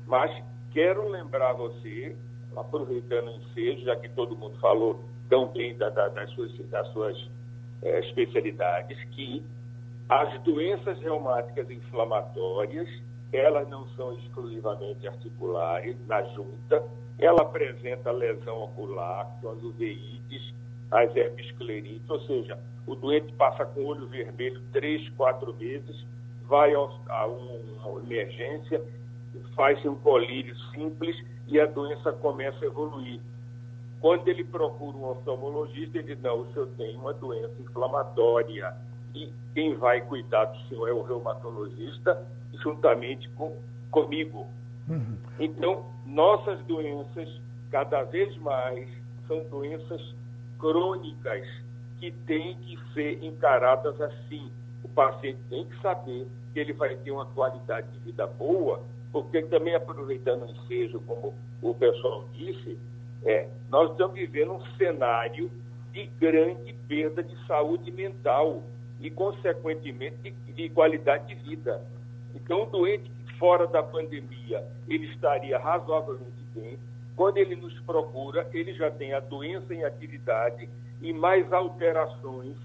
Speaker 5: Mas quero lembrar você, aproveitando o ensejo, já que todo mundo falou tão bem da, da, das suas, das suas é, especialidades, que as doenças reumáticas inflamatórias, elas não são exclusivamente articulares, na junta, ela apresenta lesão ocular, são as episclerites, ou seja, o doente passa com olho vermelho três, quatro vezes, vai a uma emergência, faz um colírio simples e a doença começa a evoluir. Quando ele procura um oftalmologista, ele diz, não, o senhor tem uma doença inflamatória e quem vai cuidar do senhor é o reumatologista, juntamente com, comigo. Uhum. Então, nossas doenças, cada vez mais, são doenças crônicas que têm que ser encaradas assim. O paciente tem que saber que ele vai ter uma qualidade de vida boa, porque também aproveitando o ensejo, como o pessoal disse, é, nós estamos vivendo um cenário de grande perda de saúde mental e, consequentemente, de, de qualidade de vida. Então, o doente fora da pandemia, ele estaria razoavelmente bem. Quando ele nos procura, ele já tem a doença em atividade e mais alterações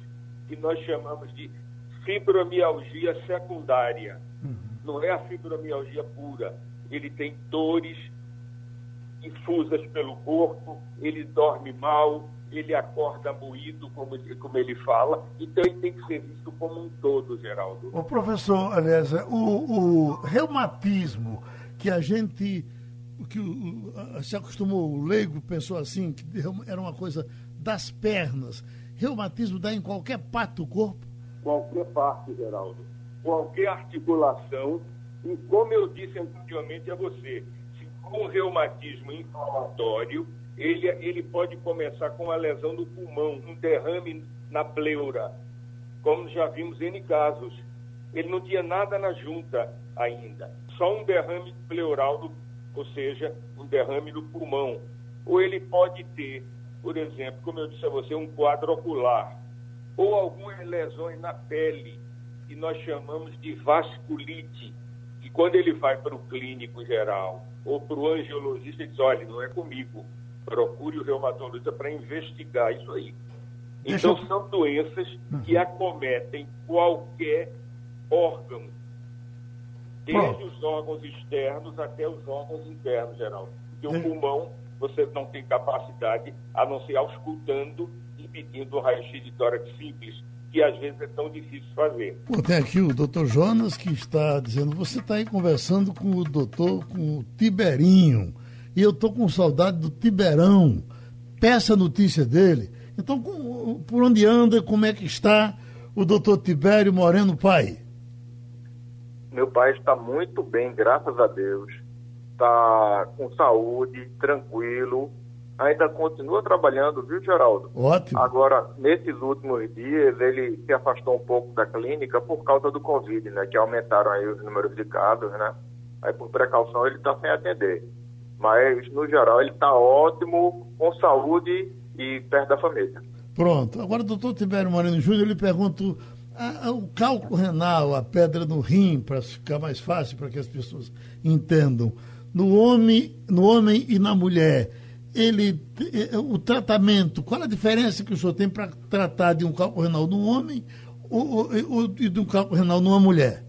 Speaker 5: que nós chamamos de fibromialgia secundária. Uhum. Não é a fibromialgia pura. Ele tem dores, difusas pelo corpo, ele dorme mal, ele acorda moído, como, como ele fala, então ele tem que ser visto como um todo, Geraldo.
Speaker 2: O professor, aliás, o, o reumatismo que a gente, que o, se acostumou, o leigo pensou assim, que era uma coisa das pernas. Reumatismo dá em qualquer parte do corpo?
Speaker 5: Qualquer parte, Geraldo. Qualquer articulação. E como eu disse anteriormente a você, com reumatismo inflamatório, ele, ele pode começar com uma lesão no pulmão, um derrame na pleura, como já vimos em casos. Ele não tinha nada na junta ainda, só um derrame pleural, do, ou seja, um derrame no pulmão. Ou ele pode ter, por exemplo, como eu disse a você, um quadro ocular, ou algumas lesões na pele, que nós chamamos de vasculite, que quando ele vai para o clínico geral ou para o angiologista, ele diz, olha, não é comigo, procure o reumatologista para investigar isso aí. Então, são doenças uhum. que acometem qualquer órgão, desde os órgãos externos até os órgãos internos, Geraldo. Porque o pulmão, você não tem capacidade, a não ser auscultando e pedindo um raio-x de tórax simples, que às vezes é tão difícil fazer.
Speaker 2: Pô, tem aqui o doutor Jonas que está dizendo, você está aí conversando com o doutor, com o Tiberinho, e eu estou com saudade do Tiberão. Peça a notícia dele. Então, com, por onde anda, como é que está o doutor Tibério Moreno Pai?
Speaker 3: Meu pai está muito bem, graças a Deus. Está com saúde, tranquilo. Ainda continua trabalhando, viu, Geraldo?
Speaker 2: Ótimo.
Speaker 3: Agora, nesses últimos dias, ele se afastou um pouco da clínica por causa do Covid, né? Que aumentaram aí os números de casos, né? Aí, por precaução, ele está sem atender. Mas, no geral, ele está ótimo, com saúde e perto da família.
Speaker 2: Pronto. Agora, doutor Tibério Moreno Júnior, eu lhe pergunto a, a, o cálculo renal, a pedra no rim, para ficar mais fácil para que as pessoas entendam. No homem, no homem e na mulher, ele, o tratamento, qual a diferença que o senhor tem para tratar de um cálculo renal no homem ou, ou, ou, de um cálculo renal numa mulher?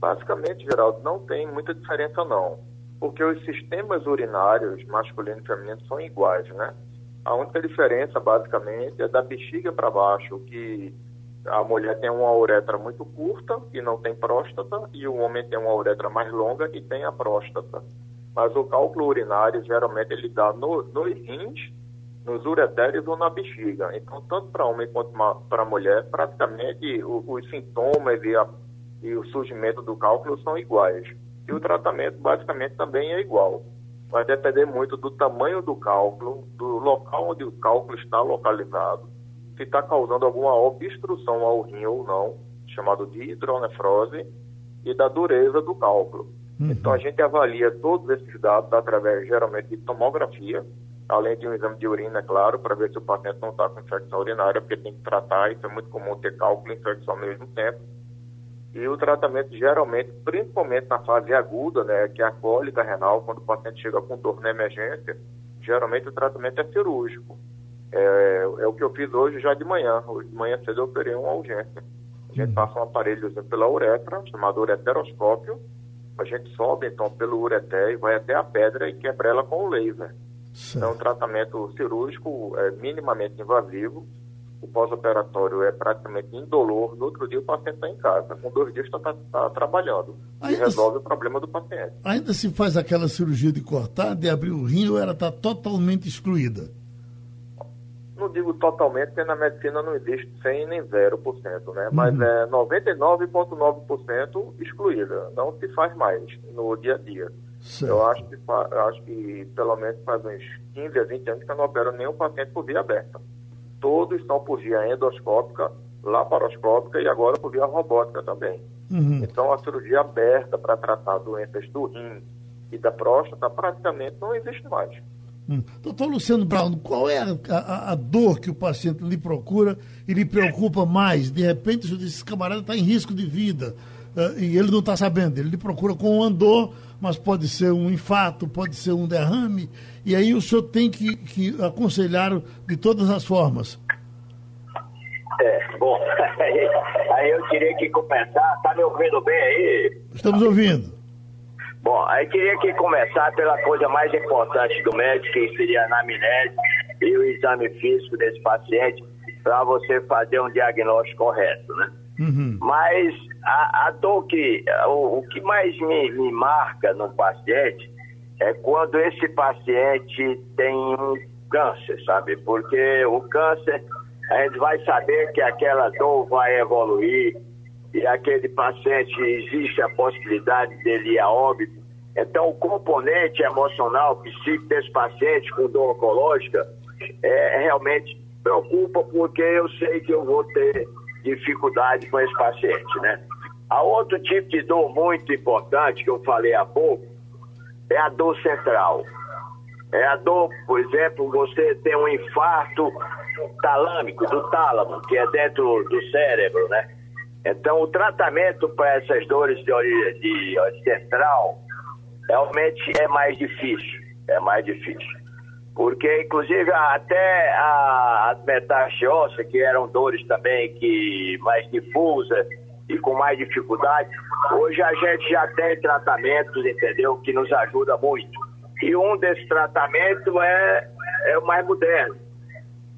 Speaker 3: Basicamente, Geraldo, não tem muita diferença não, porque os sistemas urinários masculino e feminino são iguais, né? A única diferença, basicamente, é da bexiga para baixo, que a mulher tem uma uretra muito curta e não tem próstata, e o homem tem uma uretra mais longa e tem a próstata. Mas o cálculo urinário, geralmente, ele dá no, nos rins, nos uretérios ou na bexiga. Então, tanto para homem quanto para mulher, praticamente o, os sintomas e a e o surgimento do cálculo são iguais. E o tratamento basicamente também é igual. Vai depender muito do tamanho do cálculo, do local onde o cálculo está localizado, se está causando alguma obstrução ao rim ou não, chamado de hidronefrose, e da dureza do cálculo. Uhum. Então a gente avalia todos esses dados através geralmente de tomografia, além de um exame de urina, é claro, para ver se o paciente não está com infecção urinária, porque tem que tratar, isso é muito comum ter cálculo e infecção ao mesmo tempo e o tratamento geralmente, principalmente na fase aguda, né, que é a cólica renal, quando o paciente chega com dor na emergência, geralmente o tratamento é cirúrgico. É, é o que eu fiz hoje já de manhã. Hoje de manhã cedo eu operei uma urgência. A gente passa um aparelho pela uretra, chamado ureteroscópio. A gente sobe então pelo ureter e vai até a pedra e quebra ela com o laser. Certo. Então, o tratamento cirúrgico é minimamente invasivo o pós-operatório é praticamente indolor, no outro dia o paciente está em casa. Com dois dias está tá, tá trabalhando ainda e resolve se, o problema do paciente.
Speaker 2: Ainda se faz aquela cirurgia de cortar, de abrir o rim, ou ela está totalmente excluída?
Speaker 3: Não digo totalmente, porque na medicina não existe 100 nem 0%, né? Mas uhum. é 99,9% excluída. Não se faz mais no dia a dia. Certo. Eu acho que, eu acho que pelo menos faz uns 15 a 20 anos que eu não opero nenhum paciente por via aberta todos estão por via endoscópica, laparoscópica e agora por via robótica também. Uhum. Então, a cirurgia aberta para tratar doenças do rim e da próstata praticamente não existe mais.
Speaker 2: Hum. Doutor Luciano Brown, qual é a, a, dor que o paciente lhe procura e lhe preocupa mais? De repente, esse camarada está em risco de vida uh, e ele não está sabendo. Ele lhe procura com um andor, mas pode ser um infarto, pode ser um derrame e aí o senhor tem que, que aconselhar de todas as formas.
Speaker 4: É, bom, aí, eu queria que começar, tá me ouvindo bem aí?
Speaker 2: Estamos ouvindo.
Speaker 4: Bom, aí queria que começar pela coisa mais importante do médico, que seria a anamnese e o exame físico desse paciente, para você fazer um diagnóstico correto, né? Uhum. Mas a, a dor que, o, o que mais me, me marca no paciente é quando esse paciente tem um câncer, sabe? Porque o câncer, a gente vai saber que aquela dor vai evoluir e aquele paciente existe a possibilidade dele ir a óbito. Então, o componente emocional, psíquico desse paciente com dor oncológica é, realmente preocupa porque eu sei que eu vou ter dificuldade com esse paciente, né? Há outro tipo de dor muito importante que eu falei há pouco, é a dor central. É a dor, por exemplo, você tem um infarto talâmico, do tálamo, que é dentro do cérebro, né? Então, o tratamento para essas dores de origem de, de central realmente é mais difícil. É mais difícil. Porque, inclusive, até a, a metástase óssea, que eram dores também que mais difusas, e com mais dificuldade, hoje a gente já tem tratamentos, entendeu, que nos ajuda muito. E um desses tratamentos é, é o mais moderno,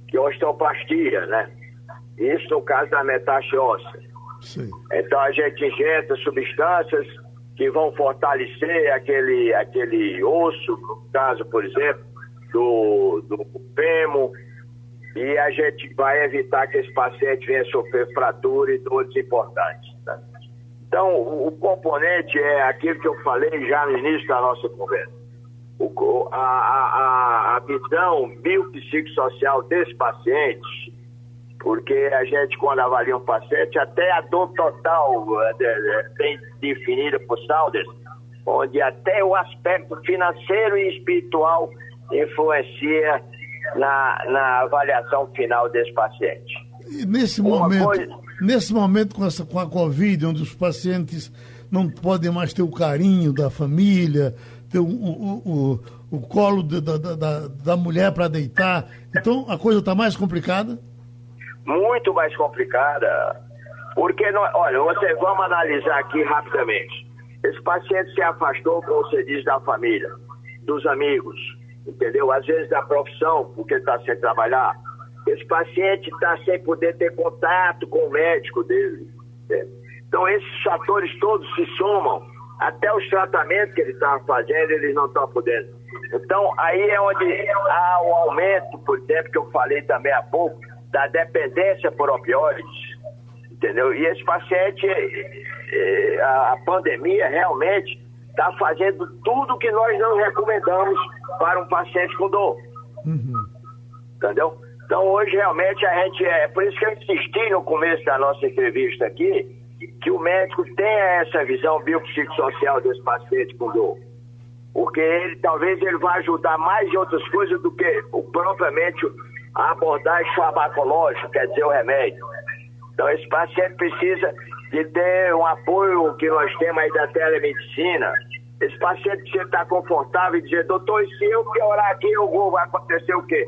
Speaker 4: que é a osteoplastia, né? Isso no caso da metástase óssea. Sim. Então a gente injeta substâncias que vão fortalecer aquele, aquele osso, no caso, por exemplo, do, do fêmur, e a gente vai evitar que esse paciente venha sofrer fratura e dores importantes. Tá? Então, o, o, componente é aquilo que eu falei já no início da nossa conversa. O, a, a, a visão biopsicossocial desse paciente, porque a gente, quando avalia um paciente, até a dor total é, bem definida por Saunders, onde até o aspecto financeiro e espiritual influencia na, na avaliação final desse paciente.
Speaker 2: E nesse momento, coisa... nesse momento com, essa, com a Covid, onde os pacientes não podem mais ter o carinho da família, ter o, o, o, o colo da, da, da mulher para deitar, então a coisa está mais complicada?
Speaker 4: Muito mais complicada. Porque, olha, você, vamos analisar aqui rapidamente. Esse paciente se afastou, como você diz, da família, dos amigos, entendeu? Às vezes da profissão, porque está sem trabalhar. Esse paciente está sem poder ter contato com o médico dele. Então, esses fatores todos se somam. Até os tratamentos que ele estava fazendo, eles não estão podendo. Então, aí é onde há o aumento, por exemplo, que eu falei também há pouco, da dependência por opioides. Entendeu? E esse paciente, eh, a pandemia realmente está fazendo tudo que nós não recomendamos para um paciente com dor. Uhum. Entendeu? Então hoje realmente a gente é. Por isso que eu insisti no começo da nossa entrevista aqui, que o médico tenha essa visão biopsicossocial desse paciente com dor. Porque ele talvez ele vai ajudar mais em outras coisas do que o, propriamente a abordagem farmacológica, quer dizer, o remédio. Então esse paciente precisa de ter um apoio que nós temos aí da telemedicina. Esse paciente precisa estar confortável e dizer, doutor, se eu piorar aqui, eu vou, vai acontecer o quê?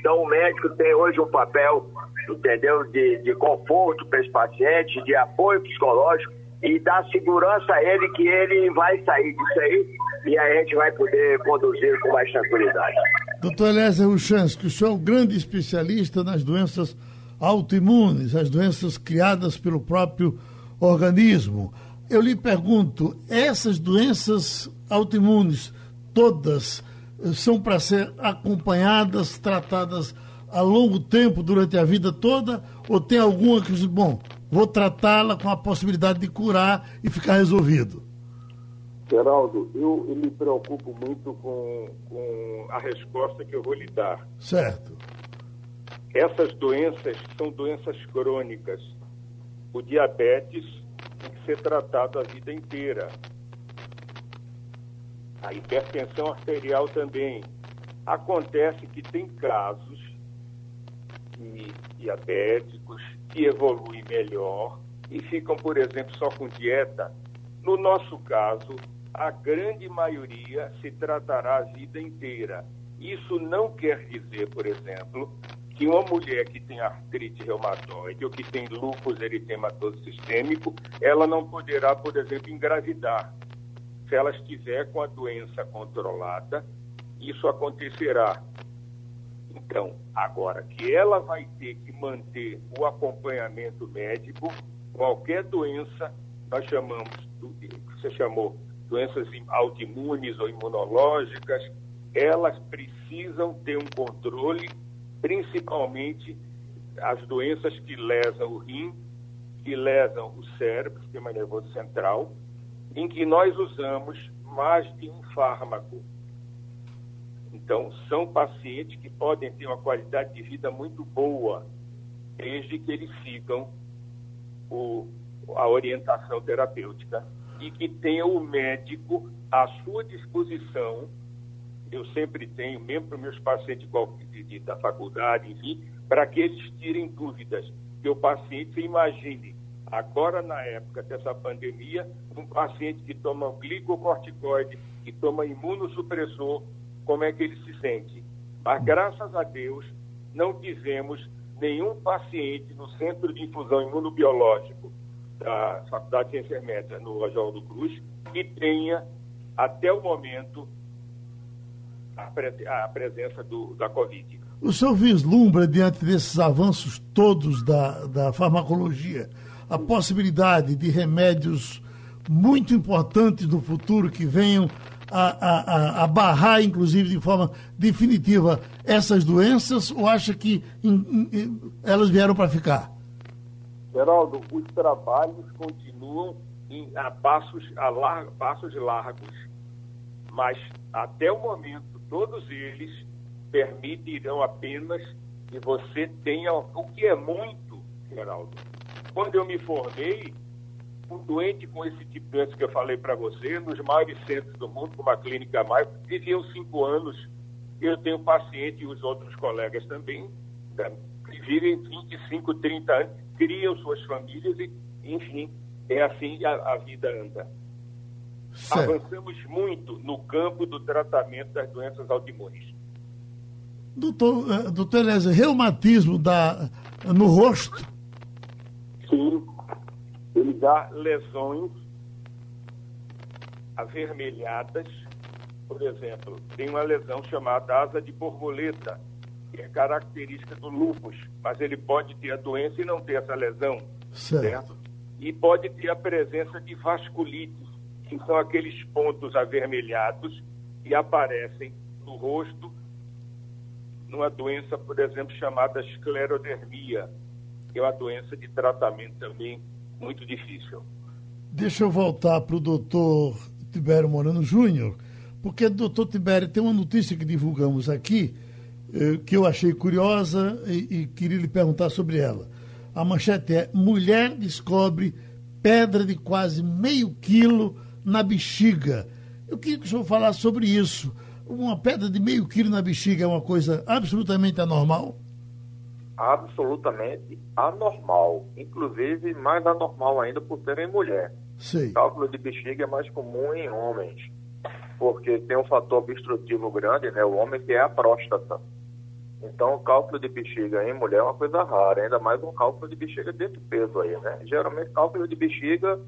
Speaker 4: Então o médico tem hoje um papel, entendeu, de, de conforto para esse paciente, de apoio psicológico e dar segurança a ele que ele vai sair disso aí e a gente vai poder conduzir com mais tranquilidade.
Speaker 2: Doutor Eliezer Ruchansky, o senhor é um grande especialista nas doenças autoimunes, as doenças criadas pelo próprio organismo. Eu lhe pergunto, essas doenças autoimunes, todas, eh, são para ser acompanhadas, tratadas a longo tempo, durante a vida toda, ou tem alguma que diz, bom, vou tratá-la com a possibilidade de curar e ficar resolvido?
Speaker 5: Geraldo, eu, eu me preocupo muito com, com a resposta que eu vou lhe dar.
Speaker 2: Certo.
Speaker 5: Essas doenças são doenças crônicas o diabetes tem que ser tratado a vida inteira. A hipertensão arterial também. Acontece que tem casos de diabéticos que evoluem melhor e ficam, por exemplo, só com dieta. No nosso caso, a grande maioria se tratará a vida inteira. Isso não quer dizer, por exemplo, que uma mulher que tem artrite reumatoide ou que tem lúpus eritematoso sistêmico, ela não poderá, por exemplo, engravidar. Se ela estiver com a doença controlada, isso acontecerá. Então, agora que ela vai ter que manter o acompanhamento médico, qualquer doença, nós chamamos, você chamou, doenças autoimunes ou imunológicas, elas precisam ter um controle principalmente as doenças que lesam o rim, que lesam o cérebro, sistema nervoso central, em que nós usamos mais de um fármaco. Então, são pacientes que podem ter uma qualidade de vida muito boa, desde que eles sigam o, a orientação terapêutica e que tenham o médico à sua disposição eu sempre tenho, mesmo para meus pacientes de, de, da faculdade, enfim, para que eles tirem dúvidas. Que o paciente, imagine, agora na época dessa pandemia, um paciente que toma glicocorticoide, que toma imunossupressor, como é que ele se sente? Mas graças a Deus, não tivemos nenhum paciente no Centro de Infusão Imunobiológico da Faculdade de Ciências Médicas, no Oswaldo Cruz, que tenha, até o momento, a, presença do, da Covid.
Speaker 2: O senhor vislumbra, diante desses avanços todos da, da farmacologia, a possibilidade de remédios muito importantes no futuro que venham a, a, a, a, barrar, inclusive, de forma definitiva essas doenças ou acha que elas vieram para ficar?
Speaker 5: Geraldo, os trabalhos continuam em, a, passos, a lar, passos largos, mas até o momento todos eles permitirão apenas que você tenha o que é muito, Geraldo. Quando eu me formei, um doente com esse tipo de doença que eu falei para você, nos maiores centros do mundo, como a Clínica Maio, viviam cinco anos. Eu tenho paciente e os outros colegas também, né, que vivem 25, 30 anos, criam suas famílias e, enfim, é assim a, a vida anda. Certo. Avançamos muito no campo do tratamento das doenças autoimunes.
Speaker 2: Doutor, uh, doutor Eliezer, reumatismo da, no rosto?
Speaker 5: Sim, ele dá lesões avermelhadas. Por exemplo, tem uma lesão chamada asa de borboleta, que é característica do lúpus, mas ele pode ter a doença e não ter essa lesão, certo? certo? E pode ter a presença de vasculites, que são aqueles pontos avermelhados que aparecem no rosto numa doença, por exemplo, chamada esclerodermia, que é uma doença de tratamento também muito difícil.
Speaker 2: Deixa eu voltar para o doutor Tibério Morano Júnior, porque, doutor Tibério, tem uma notícia que divulgamos aqui que eu achei curiosa e, e queria lhe perguntar sobre ela. A manchete é: mulher descobre pedra de quase meio quilo na bexiga. Eu queria que o senhor falasse sobre isso. Uma pedra de meio quilo na bexiga é uma coisa absolutamente anormal?
Speaker 3: absolutamente anormal, inclusive mais anormal ainda por serem mulher.
Speaker 2: Sim.
Speaker 3: O cálculo de bexiga é mais comum em homens, porque tem um fator obstrutivo grande, né, o homem que é a próstata. Então, o cálculo de bexiga em mulher é uma coisa rara, ainda mais um cálculo de bexiga desse peso aí, né? Geralmente, cálculo de bexiga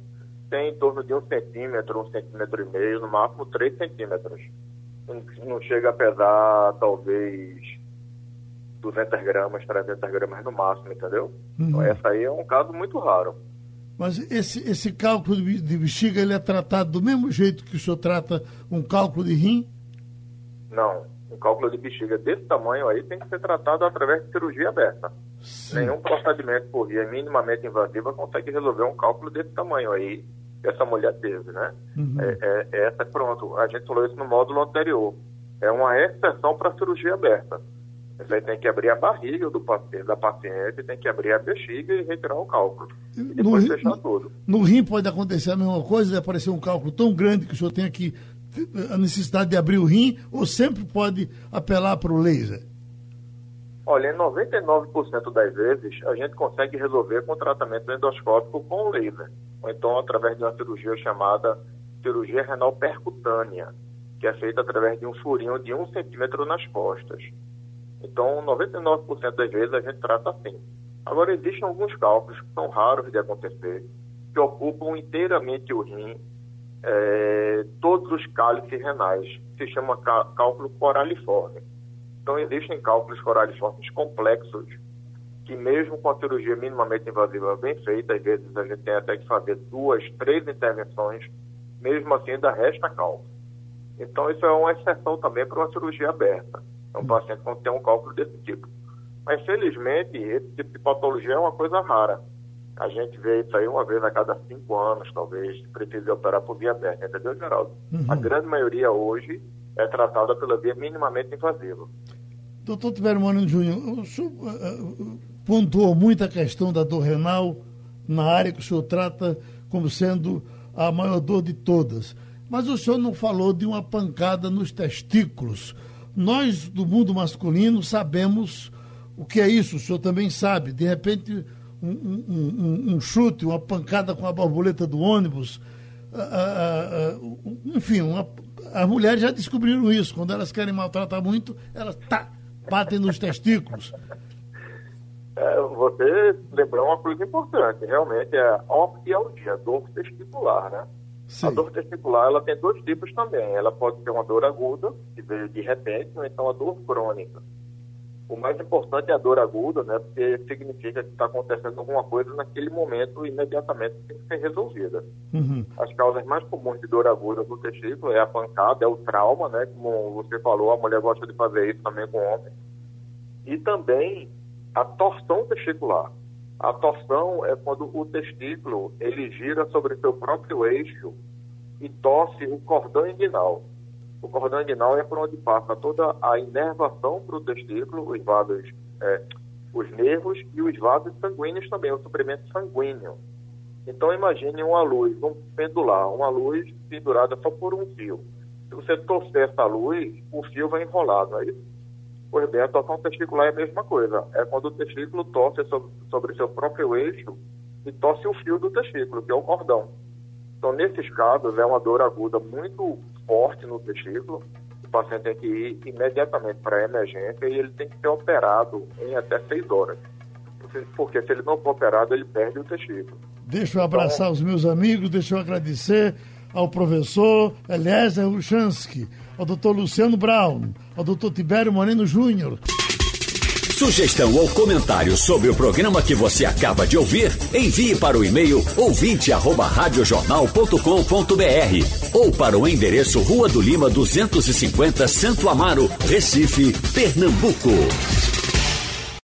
Speaker 3: tem em torno de um centímetro, um centímetro e meio, no máximo três centímetros. Não chega a pesar, talvez, 200 gramas, 300 gramas no máximo, entendeu? Uhum. Então, essa aí é um caso muito raro.
Speaker 2: Mas esse, esse cálculo de bexiga, ele é tratado do mesmo jeito que o senhor trata um cálculo de rim?
Speaker 3: Não. Um cálculo de bexiga desse tamanho aí tem que ser tratado através de cirurgia aberta. Sim. Nenhum procedimento por via minimamente invasiva consegue resolver um cálculo desse tamanho aí que essa mulher teve, né? Uhum. É, é, é essa, pronto, a gente falou isso no módulo anterior. É uma exceção para cirurgia aberta. Você tem que abrir a barriga do paciente, da paciente, tem que abrir a bexiga e retirar o cálculo. E depois no, fechar tudo.
Speaker 2: No rim pode acontecer a mesma coisa, de aparecer um cálculo tão grande que o senhor tenha que a necessidade de abrir o rim, ou sempre pode apelar para o laser?
Speaker 3: Olha, em 99% das vezes a gente consegue resolver com tratamento endoscópico com laser, ou então através de uma cirurgia chamada cirurgia renal percutânea, que é feita através de um furinho de um centímetro nas costas. Então, 99% das vezes a gente trata assim. Agora, existem alguns cálculos que são raros de acontecer, que ocupam inteiramente o rim, é, todos os cálices renais, se chama cálculo coraliforme. Então, existem cálculos coraliformes complexos, que mesmo com a cirurgia minimamente invasiva bem feita, às vezes a gente tem até que fazer duas, três intervenções, mesmo assim ainda resta cálculo. Então, isso é uma exceção também para uma cirurgia aberta. É um paciente que tem um cálculo desse tipo. Mas, felizmente, esse tipo de patologia é uma coisa rara. A gente vê isso aí uma vez a cada cinco anos, talvez, precise operar por via aberta, entendeu, Geraldo? Uhum. A grande maioria hoje é tratada pela via minimamente invasiva.
Speaker 2: Doutor Tiberio Mano Júnior, o senhor uh, pontuou muito a questão da dor renal na área que o senhor trata como sendo a maior dor de todas. Mas o senhor não falou de uma pancada nos testículos nós do mundo masculino sabemos o que é isso, o senhor também sabe. De repente, um, um, um, chute, uma pancada com a borboleta do ônibus. enfim, uma, as mulheres já descobriram isso. Quando elas querem maltratar muito, elas tá, batem nos testículos.
Speaker 3: É, você lembrou uma coisa importante, realmente é a orquialgia, dor testicular, né? Sim. A dor testicular ela tem dois tipos também. Ela pode ser uma dor aguda, que veio de repente, ou então a dor crônica. O mais importante é a dor aguda, né? Porque significa que está acontecendo alguma coisa naquele momento e imediatamente tem que ser resolvida. Uhum. As causas mais comuns de dor aguda no testículo é a pancada, é o trauma, né? Como você falou, a mulher gosta de fazer isso também com o homem. E também a torção testicular. A torção é quando o testículo ele gira sobre seu próprio eixo e torce o cordão inguinal. O cordão inguinal é por onde passa toda a inervação para o testículo, os vasos, é, os nervos e os vasos sanguíneos também, o suprimento sanguíneo. Então imagine uma luz, um pendular, uma luz pendurada só por um fio. Se você torcer essa luz, o fio vai enrolar, não é? Pois bem, a torção testicular é a mesma coisa. É quando o testículo torce sobre, sobre seu próprio eixo e torce o fio do testículo, que é o cordão. Então, nesses casos, é uma dor aguda muito forte no testículo. O paciente tem que ir imediatamente para a emergência e ele tem que ser operado em até seis horas. Porque se ele não for operado, ele perde o testículo.
Speaker 2: Deixa eu abraçar então, os meus amigos, deixa eu agradecer ao professor Eliezer Ruchansky, ao doutor Luciano Brown, ao doutor Tibério Moreno Júnior.
Speaker 1: Sugestão ou comentário sobre o programa que você acaba de ouvir, envie para o e-mail ouvinte@radiojornal.com.br ou para o endereço Rua do Lima 250, Santo Amaro, Recife, Pernambuco.